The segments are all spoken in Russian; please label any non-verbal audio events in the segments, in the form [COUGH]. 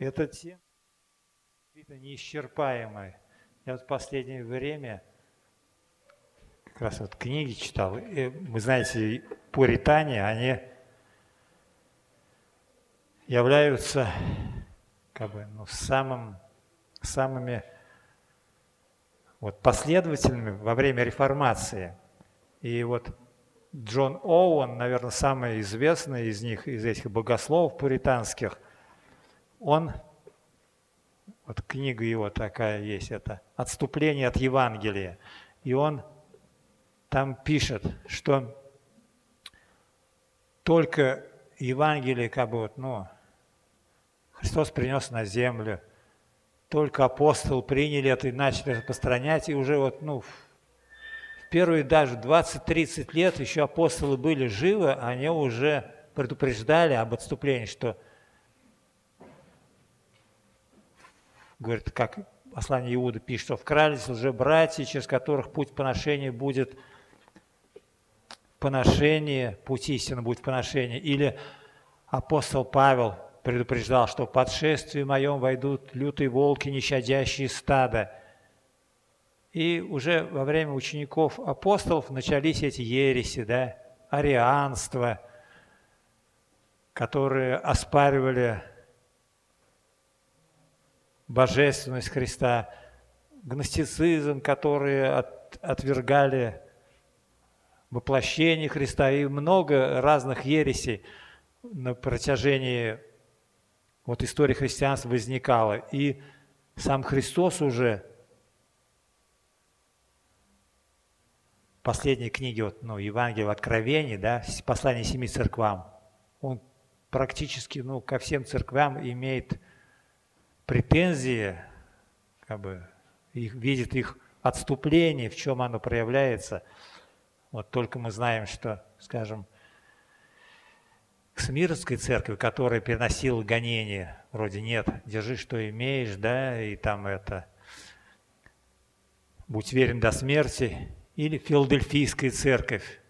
эта тема действительно неисчерпаемая. Я вот в последнее время как раз вот книги читал. И, вы знаете, пуритане, они являются как бы, ну, самым, самыми вот, последовательными во время реформации. И вот Джон Оуэн, наверное, самый известный из них, из этих богословов пуританских, он, вот книга его такая есть, это «Отступление от Евангелия», и он там пишет, что только Евангелие, как бы вот, ну, Христос принес на землю, только апостол приняли это и начали распространять, и уже вот, ну, первые даже 20-30 лет еще апостолы были живы, они уже предупреждали об отступлении, что, говорит, как послание Иуда пишет, что вкрались уже братья, через которых путь поношения будет поношение, путь истины будет поношение. Или апостол Павел предупреждал, что в подшествии моем войдут лютые волки, нещадящие стада – и уже во время учеников апостолов начались эти ереси, да, арианство, которые оспаривали божественность Христа, гностицизм, которые от, отвергали воплощение Христа и много разных ересей на протяжении вот истории христианства возникало. И сам Христос уже последней книге, вот, ну, Евангелия Откровений, да, послание семи церквам, он практически ну, ко всем церквям имеет претензии, как бы, их, видит их отступление, в чем оно проявляется. Вот только мы знаем, что, скажем, к Смирской церкви, которая переносила гонения, вроде нет, держи, что имеешь, да, и там это, будь верен до смерти, или Филадельфийская церковь.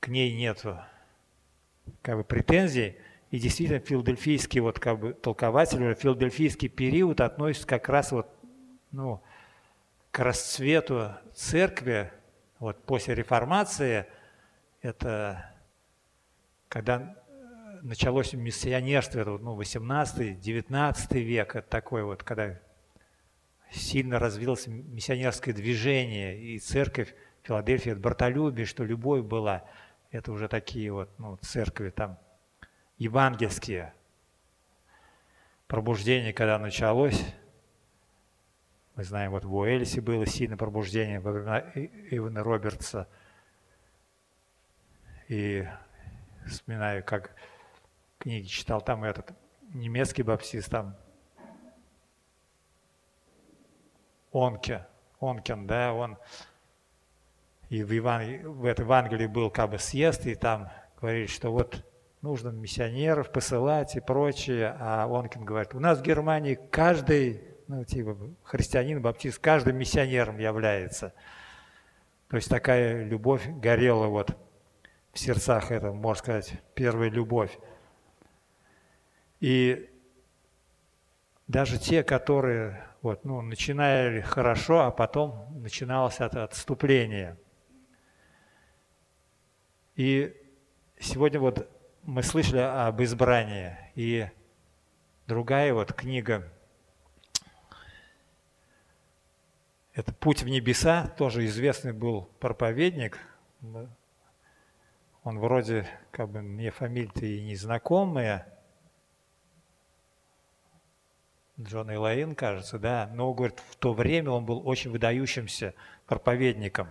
К ней нет как бы, претензий. И действительно, филадельфийский вот, как бы, толкователь, филадельфийский период относится как раз вот, ну, к расцвету церкви вот, после реформации. Это когда началось миссионерство, это, ну, 18-19 век, это такой вот, когда сильно развилось миссионерское движение, и церковь Филадельфии, это братолюбие, что любовь была. Это уже такие вот ну, церкви там евангельские. Пробуждение, когда началось, мы знаем, вот в Уэльсе было сильное пробуждение во времена Ивана Робертса. И вспоминаю, как книги читал, там этот немецкий баптист, там Онке, Онкен, да, он и в, Иван, в этом Евангелии был как бы съезд, и там говорит, что вот нужно миссионеров посылать и прочее, а Онкин говорит, у нас в Германии каждый, ну, типа, христианин, баптист, каждым миссионером является. То есть такая любовь горела вот в сердцах, это, можно сказать, первая любовь. И даже те, которые вот, ну, начинали хорошо, а потом начиналось это отступление. И сегодня вот мы слышали об избрании, и другая вот книга, это «Путь в небеса», тоже известный был проповедник, он вроде, как бы, мне фамилия-то и незнакомая, Джон Элаин, кажется, да, но, говорит, в то время он был очень выдающимся проповедником.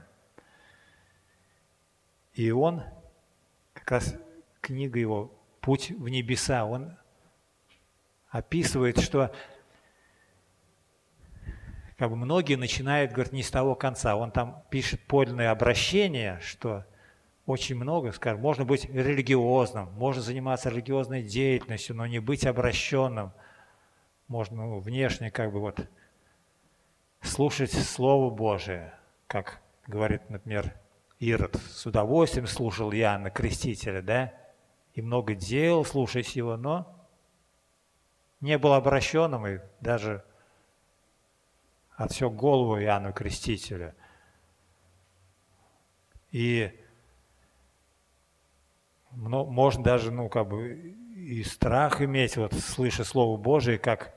И он, как раз книга его «Путь в небеса», он описывает, что как бы многие начинают, говорит, не с того конца. Он там пишет подлинное обращение, что очень много, скажем, можно быть религиозным, можно заниматься религиозной деятельностью, но не быть обращенным – можно ну, внешне как бы вот слушать Слово Божие, как говорит, например, Ирод, с удовольствием слушал Иоанна Крестителя, да, и много дел слушать его, но не был обращенным и даже отсек голову Иоанну Крестителю. И можно даже, ну, как бы и страх иметь, вот слыша Слово Божие, как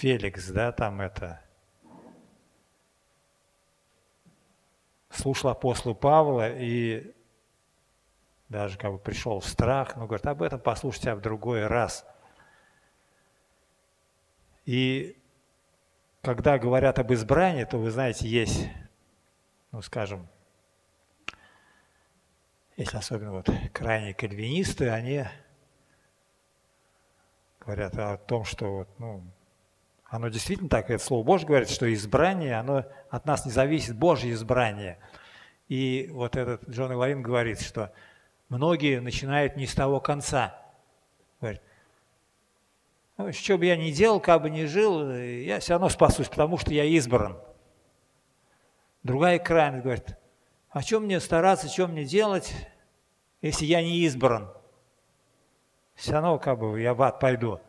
Феликс, да, там это, слушал апостола Павла и даже как бы пришел в страх, но говорит, об этом послушайте в другой раз. И когда говорят об избрании, то вы знаете, есть, ну скажем, если особенно вот крайние кальвинисты, они говорят о том, что вот, ну, оно действительно так, это Слово Божье говорит, что избрание, оно от нас не зависит, Божье избрание. И вот этот Джон Иларин говорит, что многие начинают не с того конца. Говорит, ну, что бы я ни делал, как бы ни жил, я все равно спасусь, потому что я избран. Другая крайность говорит, о чем мне стараться, что мне делать, если я не избран? Все равно как бы я в ад пойду.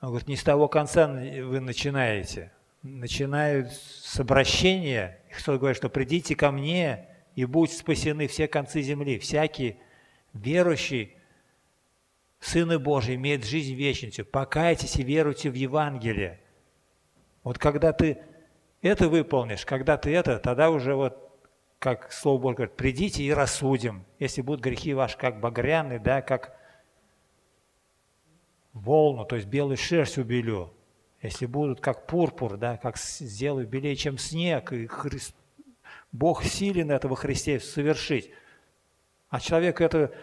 Он говорит, не с того конца вы начинаете. Начинают с обращения. Кто говорит, что придите ко мне и будьте спасены все концы земли. Всякий верующий, Сыны Божий, имеет жизнь вечную. Покайтесь и веруйте в Евангелие. Вот когда ты это выполнишь, когда ты это, тогда уже вот, как Слово Божье говорит, придите и рассудим. Если будут грехи ваши как багряны, да, как волну, то есть белую шерсть убелю. Если будут как пурпур, да, как сделаю белее, чем снег, и Христ, Бог силен этого Христе совершить. А человек это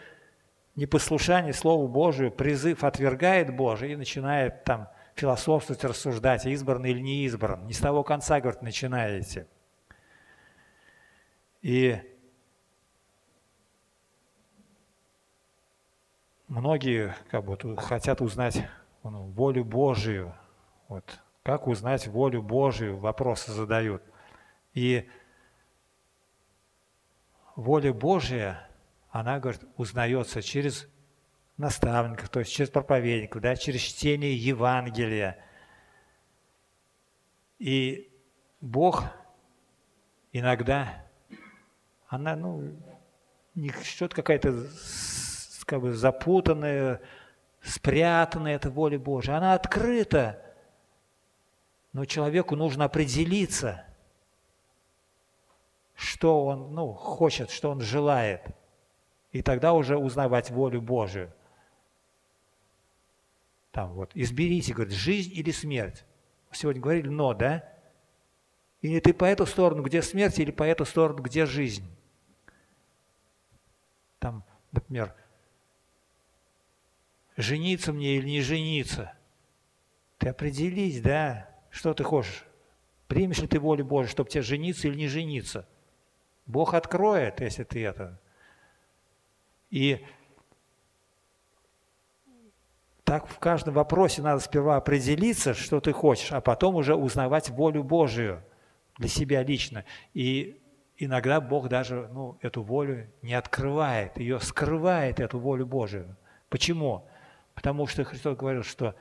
непослушание Слову Божию, призыв отвергает Божий и начинает там философствовать, рассуждать, избран или не избран. Не с того конца, говорит, начинаете. И многие как бы хотят узнать ну, волю Божию. Вот. Как узнать волю Божию, вопросы задают. И воля Божия, она, говорит, узнается через наставников, то есть через проповедников, да, через чтение Евангелия. И Бог иногда, она, ну, не что-то какая-то как бы запутанная, спрятанная эта воля Божия. Она открыта, но человеку нужно определиться, что он ну, хочет, что он желает. И тогда уже узнавать волю Божию. Там вот, изберите, говорит, жизнь или смерть. Сегодня говорили «но», да? Или ты по эту сторону, где смерть, или по эту сторону, где жизнь. Там, например, жениться мне или не жениться. Ты определись, да, что ты хочешь. Примешь ли ты волю Божию, чтобы тебе жениться или не жениться? Бог откроет, если ты это. И так в каждом вопросе надо сперва определиться, что ты хочешь, а потом уже узнавать волю Божию для себя лично. И иногда Бог даже ну, эту волю не открывает, ее скрывает, эту волю Божию. Почему? Потому что Христос говорил, что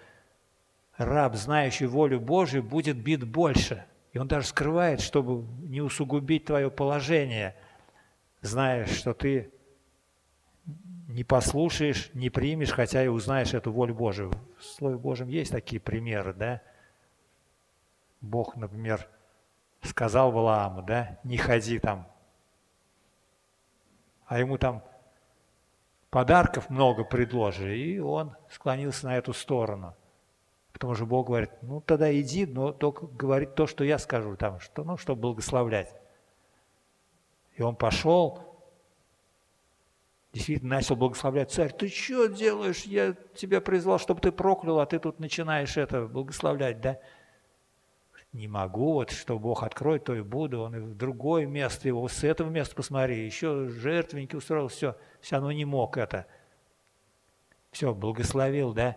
раб, знающий волю Божию, будет бит больше. И он даже скрывает, чтобы не усугубить твое положение, зная, что ты не послушаешь, не примешь, хотя и узнаешь эту волю Божию. В Слове Божьем есть такие примеры, да? Бог, например, сказал Валааму, да, не ходи там. А ему там подарков много предложили, и он склонился на эту сторону. Потому что Бог говорит, ну тогда иди, но только говорит то, что я скажу, там, что, ну, чтобы благословлять. И он пошел, действительно начал благословлять. Царь, ты что делаешь? Я тебя призвал, чтобы ты проклял, а ты тут начинаешь это благословлять, да? Не могу, вот что Бог откроет, то и буду. Он и в другое место его, с этого места посмотри, еще жертвенники устроил, все – все равно не мог это. Все, благословил, да?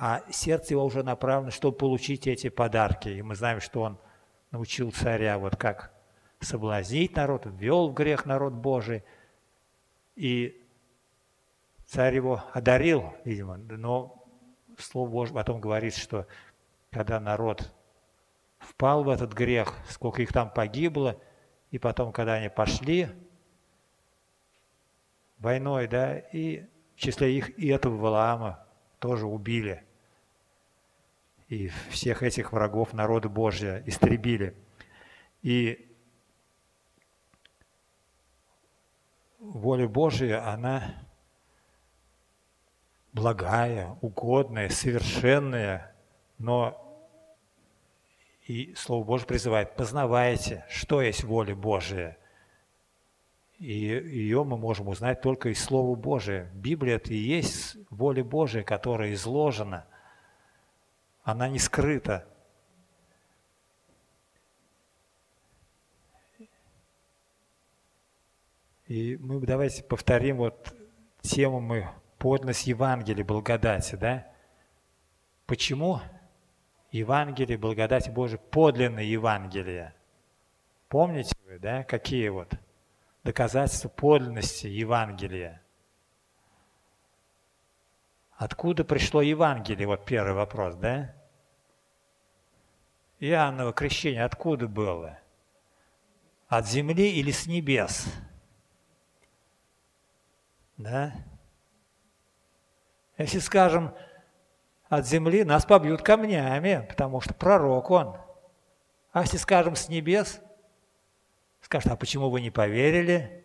А сердце его уже направлено, чтобы получить эти подарки. И мы знаем, что он научил царя вот как соблазнить народ, ввел в грех народ Божий. И царь его одарил, видимо, но Слово Божье потом говорит, что когда народ впал в этот грех, сколько их там погибло, и потом, когда они пошли войной, да, и в числе их и этого Валаама тоже убили. И всех этих врагов народа Божья истребили. И воля Божия, она благая, угодная, совершенная, но и Слово Божье призывает, познавайте, что есть воля Божия. И ее мы можем узнать только из Слова Божия. Библия – это и есть воля Божия, которая изложена. Она не скрыта. И мы давайте повторим вот тему мы подлинность Евангелия, благодати, да? Почему Евангелие, благодать Божия, подлинное Евангелие? Помните вы, да, какие вот доказательства подлинности Евангелия? Откуда пришло Евангелие? Вот первый вопрос, да? Иоанново крещение откуда было? От земли или с небес? Да? Если скажем от земли, нас побьют камнями, потому что пророк он. А если скажем с небес, скажут, а почему вы не поверили?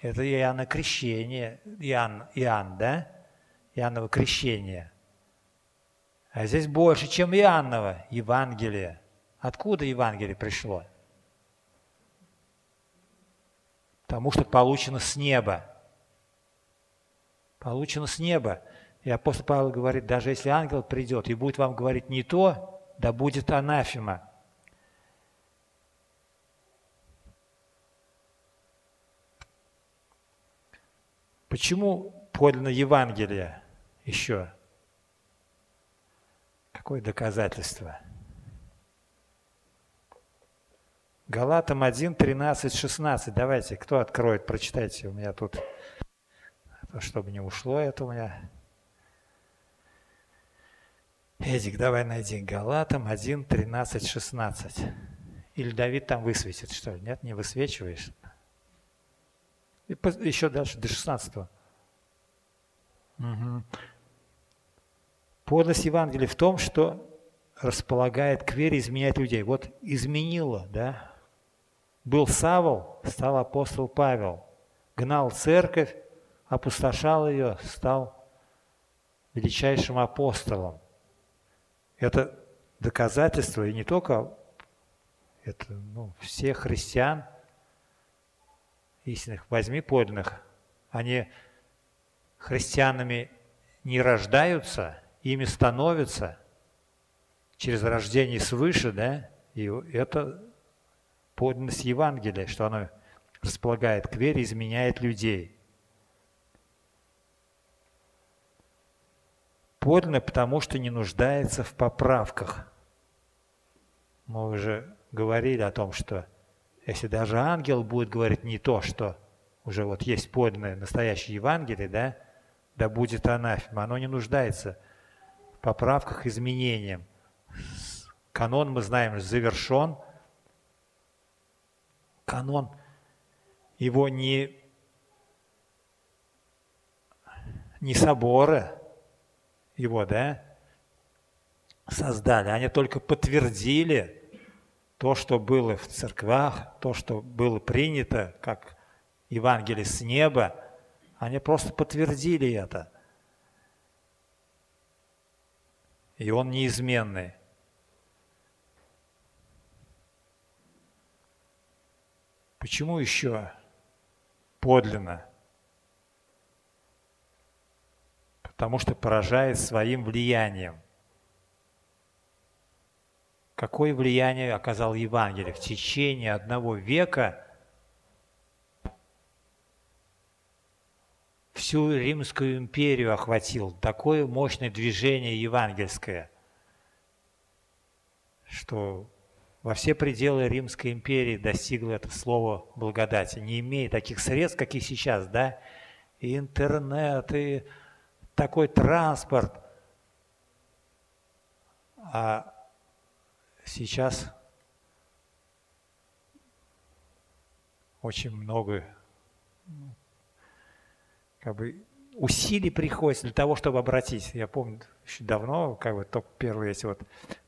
Это Иоанна крещение, Иоанн, Иоанн, да? Иоанново крещение. А здесь больше, чем Иоанново, Евангелие. Откуда Евангелие пришло? Потому что получено с неба получено с неба. И апостол Павел говорит, даже если ангел придет и будет вам говорить не то, да будет анафема. Почему подлинно Евангелие еще? Какое доказательство? Галатам 1, 13, 16. Давайте, кто откроет, прочитайте. У меня тут чтобы не ушло это у меня. Эдик, давай найди Галатам 1, 13, 16. Или Давид там высветит, что ли? Нет, не высвечиваешь. И еще дальше, до 16. Угу. Подлость Евангелия в том, что располагает к вере, изменять людей. Вот изменило, да? Был Савол, стал апостол Павел. Гнал церковь, опустошал ее, стал величайшим апостолом. Это доказательство, и не только это, ну, всех христиан, истинных, возьми подлинных, они христианами не рождаются, ими становятся через рождение свыше, да, и это подлинность Евангелия, что оно располагает к вере, изменяет людей – подлинно, потому что не нуждается в поправках. Мы уже говорили о том, что если даже ангел будет говорить не то, что уже вот есть подлинное настоящее Евангелие, да, да будет анафема, оно не нуждается поправках, изменениям. Канон, мы знаем, завершен. Канон, его не, не соборы, его, да, создали, они только подтвердили то, что было в церквах, то, что было принято, как Евангелие с неба, они просто подтвердили это. И он неизменный. Почему еще подлинно? потому что поражает своим влиянием. Какое влияние оказал Евангелие? В течение одного века всю Римскую империю охватил такое мощное движение евангельское, что во все пределы Римской империи достигло это слово благодати. Не имея таких средств, как и сейчас, да, и интернет, и такой транспорт. А сейчас очень много как бы усилий приходится для того, чтобы обратить. Я помню, еще давно, как бы только первые эти вот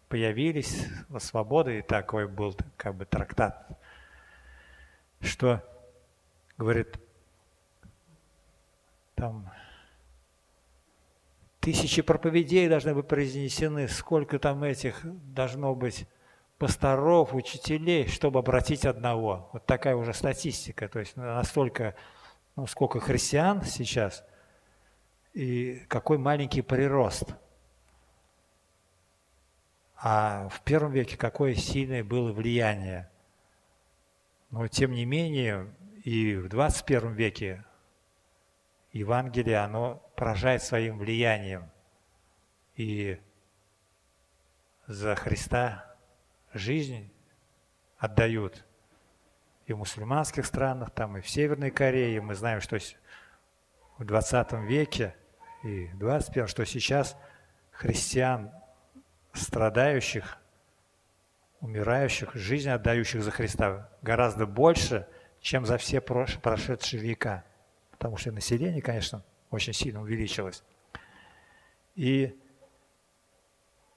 появились, свобода, и такой был как бы трактат, что, говорит, там тысячи проповедей должны быть произнесены, сколько там этих должно быть пасторов, учителей, чтобы обратить одного. Вот такая уже статистика. То есть настолько, ну, сколько христиан сейчас, и какой маленький прирост. А в первом веке какое сильное было влияние. Но тем не менее, и в 21 веке Евангелие, оно поражает своим влиянием. И за Христа жизнь отдают и в мусульманских странах, там и в Северной Корее. Мы знаем, что в 20 веке и в 21, что сейчас христиан, страдающих, умирающих, жизнь отдающих за Христа гораздо больше, чем за все прошедшие века. Потому что население, конечно, очень сильно увеличилось. И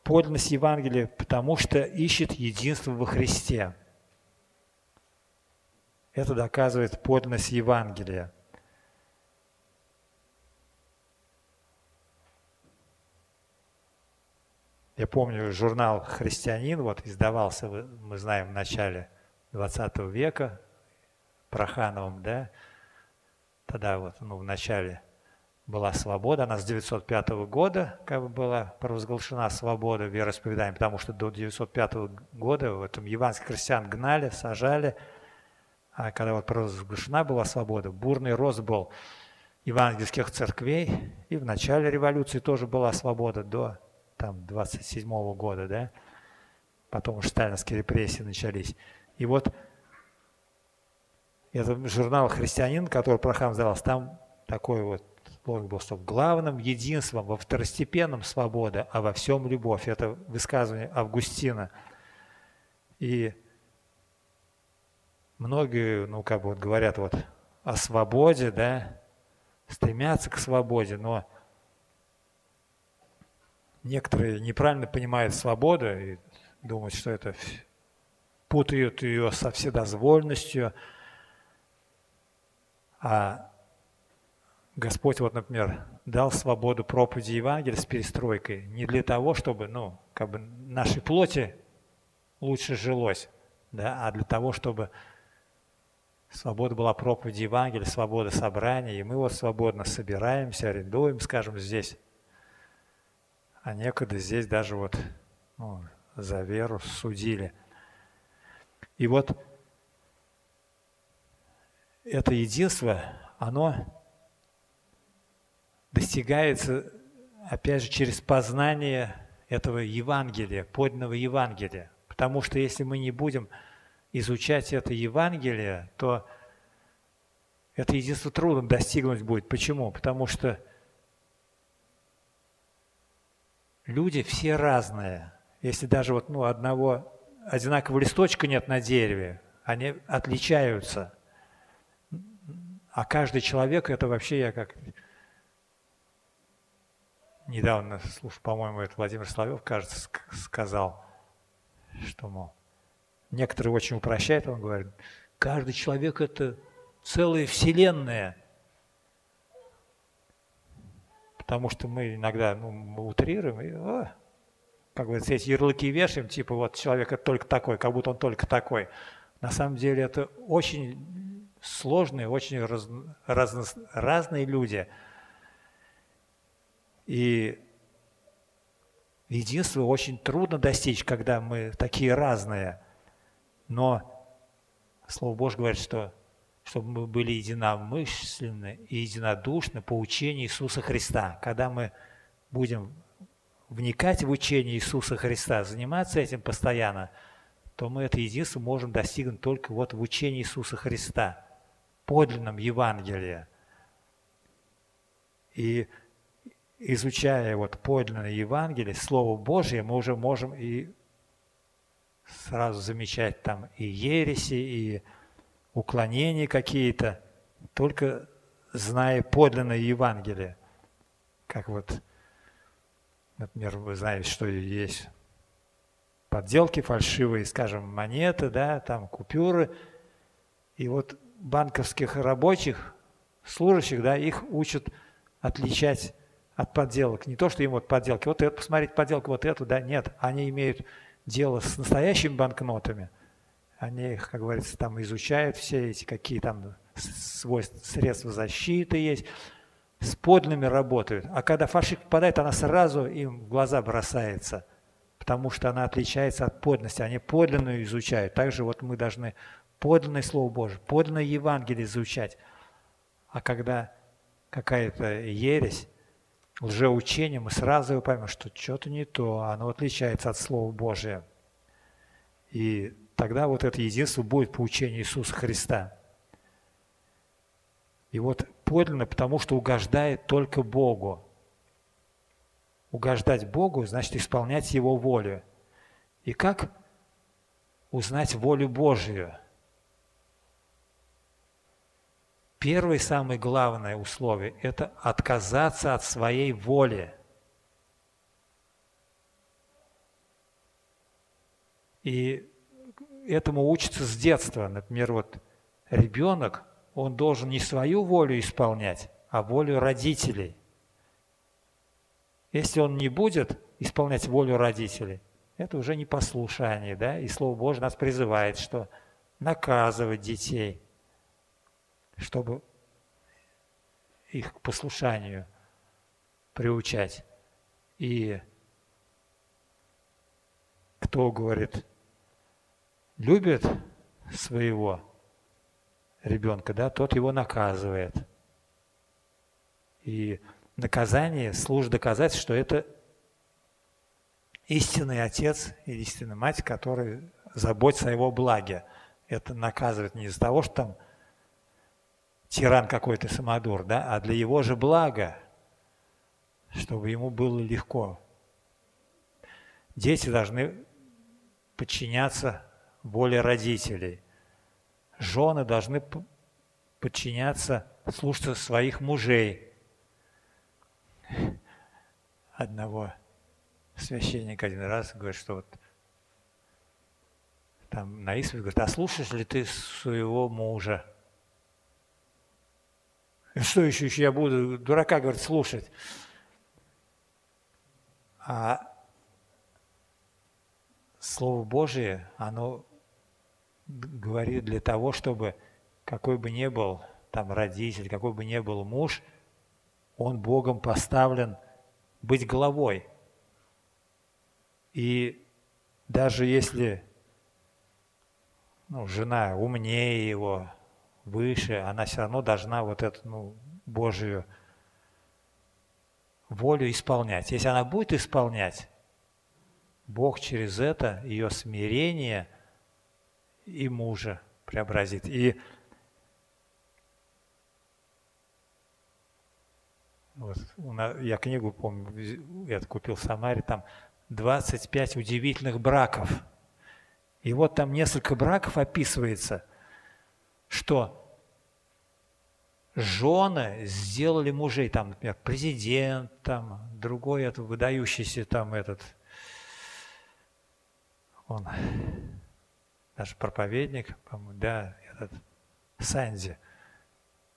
подлинность Евангелия, потому что ищет единство во Христе. Это доказывает подлинность Евангелия. Я помню, журнал «Христианин» вот издавался, мы знаем, в начале 20 века, Прохановым, да, тогда вот, ну, в начале была свобода, она с 905 года как бы была провозглашена свобода вероисповедания, потому что до 905 года в этом евангельских христиан гнали, сажали, когда вот провозглашена была свобода, бурный рост был евангельских церквей, и в начале революции тоже была свобода до там 27 -го года, да, потом уж сталинские репрессии начались. И вот этот журнал «Христианин», который про храм сдавался, там такой вот лозунг был, что в главном единством, во второстепенном свобода, а во всем любовь. Это высказывание Августина. И многие, ну, как бы вот говорят вот о свободе, да, стремятся к свободе, но Некоторые неправильно понимают свободу и думают, что это путают ее со вседозвольностью. А Господь, вот, например, дал свободу проповеди Евангелия с перестройкой не для того, чтобы, ну, как бы нашей плоти лучше жилось, да, а для того, чтобы свобода была проповеди Евангелия, свобода собрания, и мы вот свободно собираемся, арендуем, скажем, здесь а некогда здесь даже вот ну, за веру судили. И вот это единство, оно достигается, опять же, через познание этого Евангелия, подлинного Евангелия. Потому что если мы не будем изучать это Евангелие, то это единство трудно достигнуть будет. Почему? Потому что люди все разные. Если даже вот ну, одного одинакового листочка нет на дереве, они отличаются. А каждый человек это вообще я как недавно слушал, по-моему, это Владимир Соловьев, кажется, сказал, что, мол, некоторые очень упрощают, он говорит, каждый человек это целая вселенная – Потому что мы иногда ну, мы утрируем и, о, как бы эти ярлыки вешаем, типа вот человек это только такой, как будто он только такой. На самом деле это очень сложные, очень раз, раз, разные люди. И единство очень трудно достичь, когда мы такие разные. Но Слово Божье говорит, что чтобы мы были единомышленны и единодушны по учению Иисуса Христа. Когда мы будем вникать в учение Иисуса Христа, заниматься этим постоянно, то мы это единство можем достигнуть только вот в учении Иисуса Христа, подлинном Евангелии. И изучая вот подлинное Евангелие, Слово Божье, мы уже можем и сразу замечать там и ереси, и уклонения какие-то, только зная подлинное Евангелие. Как вот, например, вы знаете, что есть подделки фальшивые, скажем, монеты, да, там купюры. И вот банковских рабочих, служащих, да, их учат отличать от подделок. Не то, что им вот подделки. Вот это, посмотреть подделку, вот эту, да, нет. Они имеют дело с настоящими банкнотами. Они их, как говорится, там изучают все эти, какие там свойства, средства защиты есть, с подлинными работают. А когда фальшивка попадает, она сразу им в глаза бросается, потому что она отличается от подлинности. Они подлинную изучают. Также вот мы должны подлинное Слово Божие, подлинное Евангелие изучать. А когда какая-то ересь, лжеучение, мы сразу поймем, что что-то не то, оно отличается от Слова Божия. И тогда вот это единство будет по учению Иисуса Христа. И вот подлинно, потому что угождает только Богу. Угождать Богу значит исполнять Его волю. И как узнать волю Божию? Первое самое главное условие – это отказаться от своей воли. И этому учится с детства. Например, вот ребенок, он должен не свою волю исполнять, а волю родителей. Если он не будет исполнять волю родителей, это уже не послушание, да? И Слово Божье нас призывает, что наказывать детей – чтобы их к послушанию приучать. И кто говорит, любит своего ребенка, да, тот его наказывает. И наказание служит доказать, что это истинный отец и истинная мать, который заботится о его благе. Это наказывает не из-за того, что там тиран какой-то самодур, да, а для его же блага, чтобы ему было легко. Дети должны подчиняться воле родителей. Жены должны подчиняться, слушаться своих мужей. Одного священника один раз говорит, что вот там на исповедь говорит, а слушаешь ли ты своего мужа? [LAUGHS] Что еще, еще я буду дурака, говорит, слушать? А Слово Божие, оно говорит для того, чтобы какой бы ни был там родитель, какой бы ни был муж, он Богом поставлен быть главой. И даже если ну, жена умнее его, выше, она все равно должна вот эту ну, Божию волю исполнять. Если она будет исполнять, Бог через это ее смирение и мужа преобразит. И вот, я книгу, помню, я купил в Самаре, там 25 удивительных браков. И вот там несколько браков описывается – что жены сделали мужей, там, например, президент, там, другой это выдающийся там этот, он, наш проповедник, да, этот, Санди,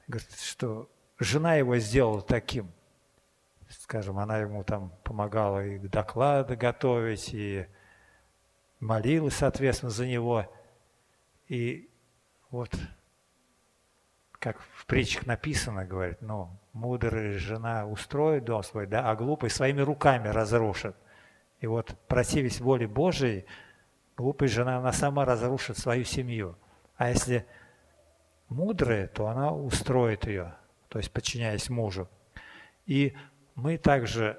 говорит, что жена его сделала таким, скажем, она ему там помогала и доклады готовить, и молилась, соответственно, за него, и вот как в притчах написано, говорит, ну, мудрая жена устроит дом свой, да, а глупый своими руками разрушит. И вот, противясь воле Божией, глупая жена, она сама разрушит свою семью. А если мудрая, то она устроит ее, то есть подчиняясь мужу. И мы также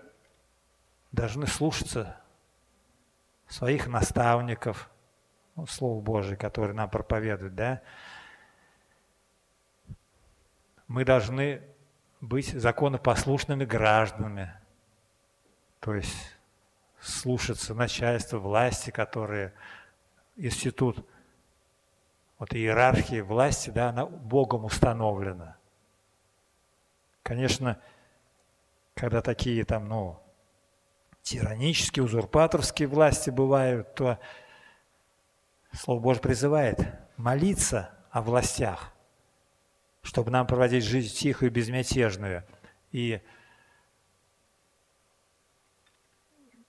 должны слушаться своих наставников, ну, Слово Божие, которое нам проповедует, да, мы должны быть законопослушными гражданами, то есть слушаться начальства, власти, которые институт вот иерархии власти, да, она Богом установлена. Конечно, когда такие там, ну, тиранические, узурпаторские власти бывают, то Слово Божье призывает молиться о властях, чтобы нам проводить жизнь тихую безмятежную. И,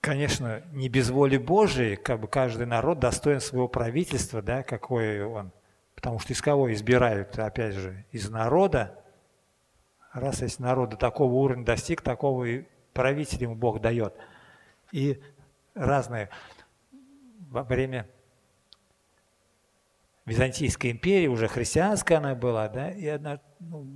конечно, не без воли Божией, как бы каждый народ достоин своего правительства, да, какой он. Потому что из кого избирают, опять же, из народа. Раз если народ до такого уровня достиг, такого и правитель ему Бог дает. И разные во время Византийской империи, уже христианская она была, да, и одна, ну,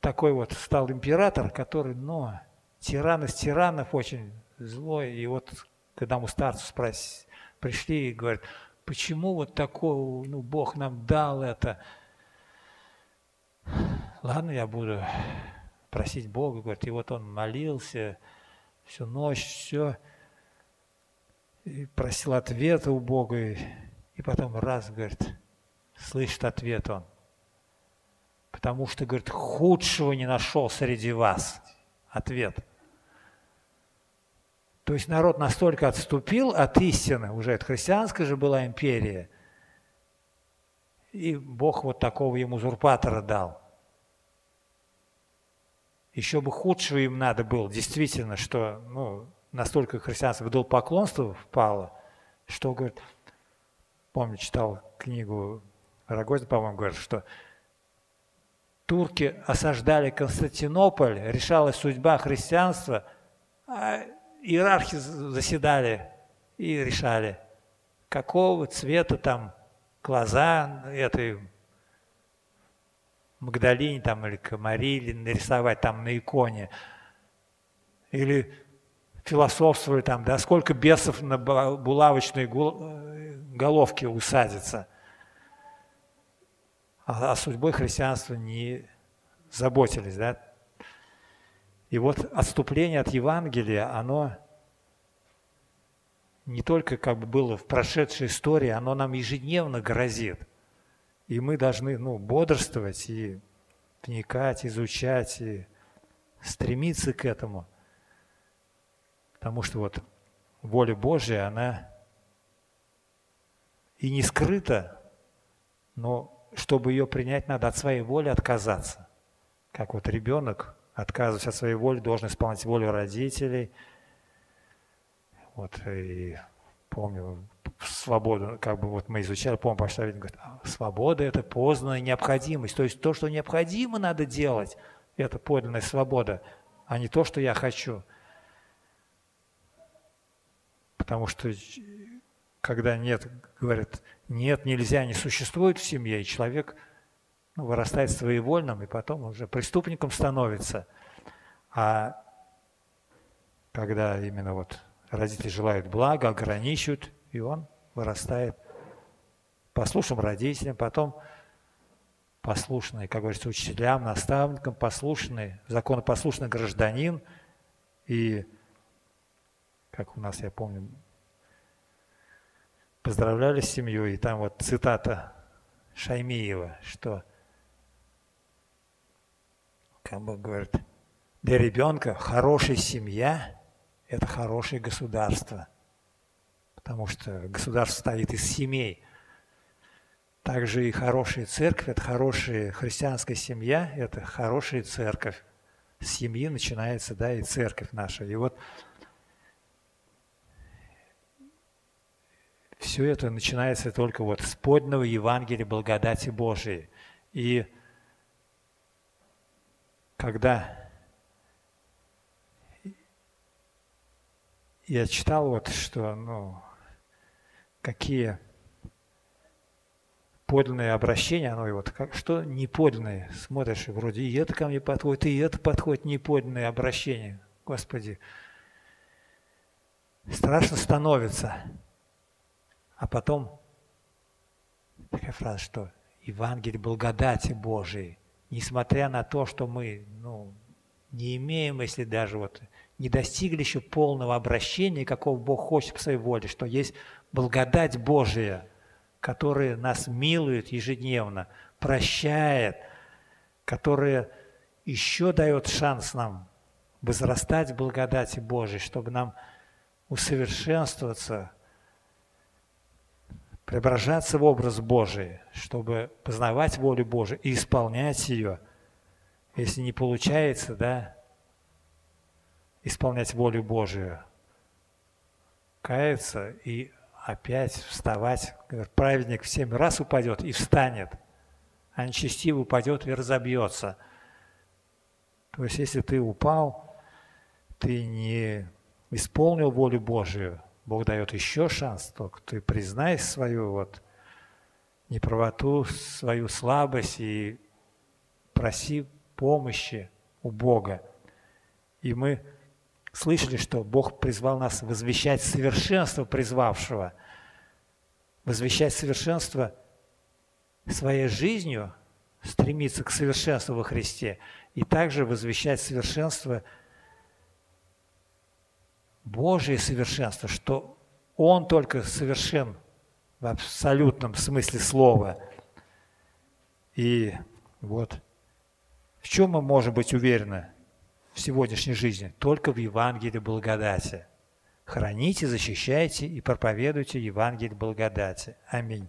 такой вот стал император, который, ну, тиран из тиранов очень злой, и вот когда ему старцу спросили, пришли и говорят, почему вот такого, ну, Бог нам дал это, ладно, я буду просить Бога, говорит, и вот он молился всю ночь, все, и просил ответа у Бога, и потом раз, говорит, Слышит ответ он. Потому что, говорит, худшего не нашел среди вас. Ответ. То есть народ настолько отступил от истины, уже это христианская же была империя, и Бог вот такого ему узурпатора дал. Еще бы худшего им надо было, действительно, что ну, настолько христианство в поклонство впало, что, говорит, помню, читал книгу Рогозин, по-моему, говорит, что турки осаждали Константинополь, решалась судьба христианства, а иерархи заседали и решали, какого цвета там глаза этой Магдалине там или Камариле нарисовать там на иконе. Или философствовали там, да, сколько бесов на булавочной э, головке усадится – а, судьбой христианства не заботились. Да? И вот отступление от Евангелия, оно не только как бы было в прошедшей истории, оно нам ежедневно грозит. И мы должны ну, бодрствовать и вникать, изучать, и стремиться к этому. Потому что вот воля Божья, она и не скрыта, но чтобы ее принять, надо от своей воли отказаться. Как вот ребенок, отказываясь от своей воли, должен исполнять волю родителей. Вот, и помню, свободу, как бы вот мы изучали, помню, Паштавин говорит, «А, свобода – это познанная необходимость. То есть то, что необходимо надо делать, это подлинная свобода, а не то, что я хочу. Потому что когда нет, говорят, нет, нельзя, не существует в семье, и человек ну, вырастает своевольным, и потом уже преступником становится. А когда именно вот родители желают блага, ограничивают, и он вырастает послушным родителям, потом послушный, как говорится, учителям, наставникам, послушный, законопослушный гражданин. И, как у нас, я помню, поздравляли с семьей, и там вот цитата Шаймиева, что как бы говорит, для ребенка хорошая семья – это хорошее государство, потому что государство стоит из семей. Также и хорошая церковь – это хорошая христианская семья, это хорошая церковь. С семьи начинается, да, и церковь наша. И вот все это начинается только вот с подного Евангелия благодати Божией. И когда я читал вот, что, ну, какие подлинные обращения, оно и вот как, что неподлинные, смотришь, вроде и это ко мне подходит, и это подходит, неподлинные обращения. Господи, страшно становится. А потом такая фраза, что Евангелие благодати Божией, несмотря на то, что мы ну, не имеем, если даже вот не достигли еще полного обращения, какого Бог хочет по своей воле, что есть благодать Божия, которая нас милует ежедневно, прощает, которая еще дает шанс нам возрастать в благодати Божией, чтобы нам усовершенствоваться, преображаться в образ Божий, чтобы познавать волю Божию и исполнять ее. Если не получается, да, исполнять волю Божию, каяться и опять вставать. Праведник в семь раз упадет и встанет, а нечестивый упадет и разобьется. То есть, если ты упал, ты не исполнил волю Божию, Бог дает еще шанс, только ты признай свою вот неправоту, свою слабость и проси помощи у Бога. И мы слышали, что Бог призвал нас возвещать совершенство призвавшего, возвещать совершенство своей жизнью, стремиться к совершенству во Христе, и также возвещать совершенство Божие совершенство, что Он только совершен в абсолютном смысле слова. И вот в чем мы можем быть уверены в сегодняшней жизни? Только в Евангелии благодати. Храните, защищайте и проповедуйте Евангелие благодати. Аминь.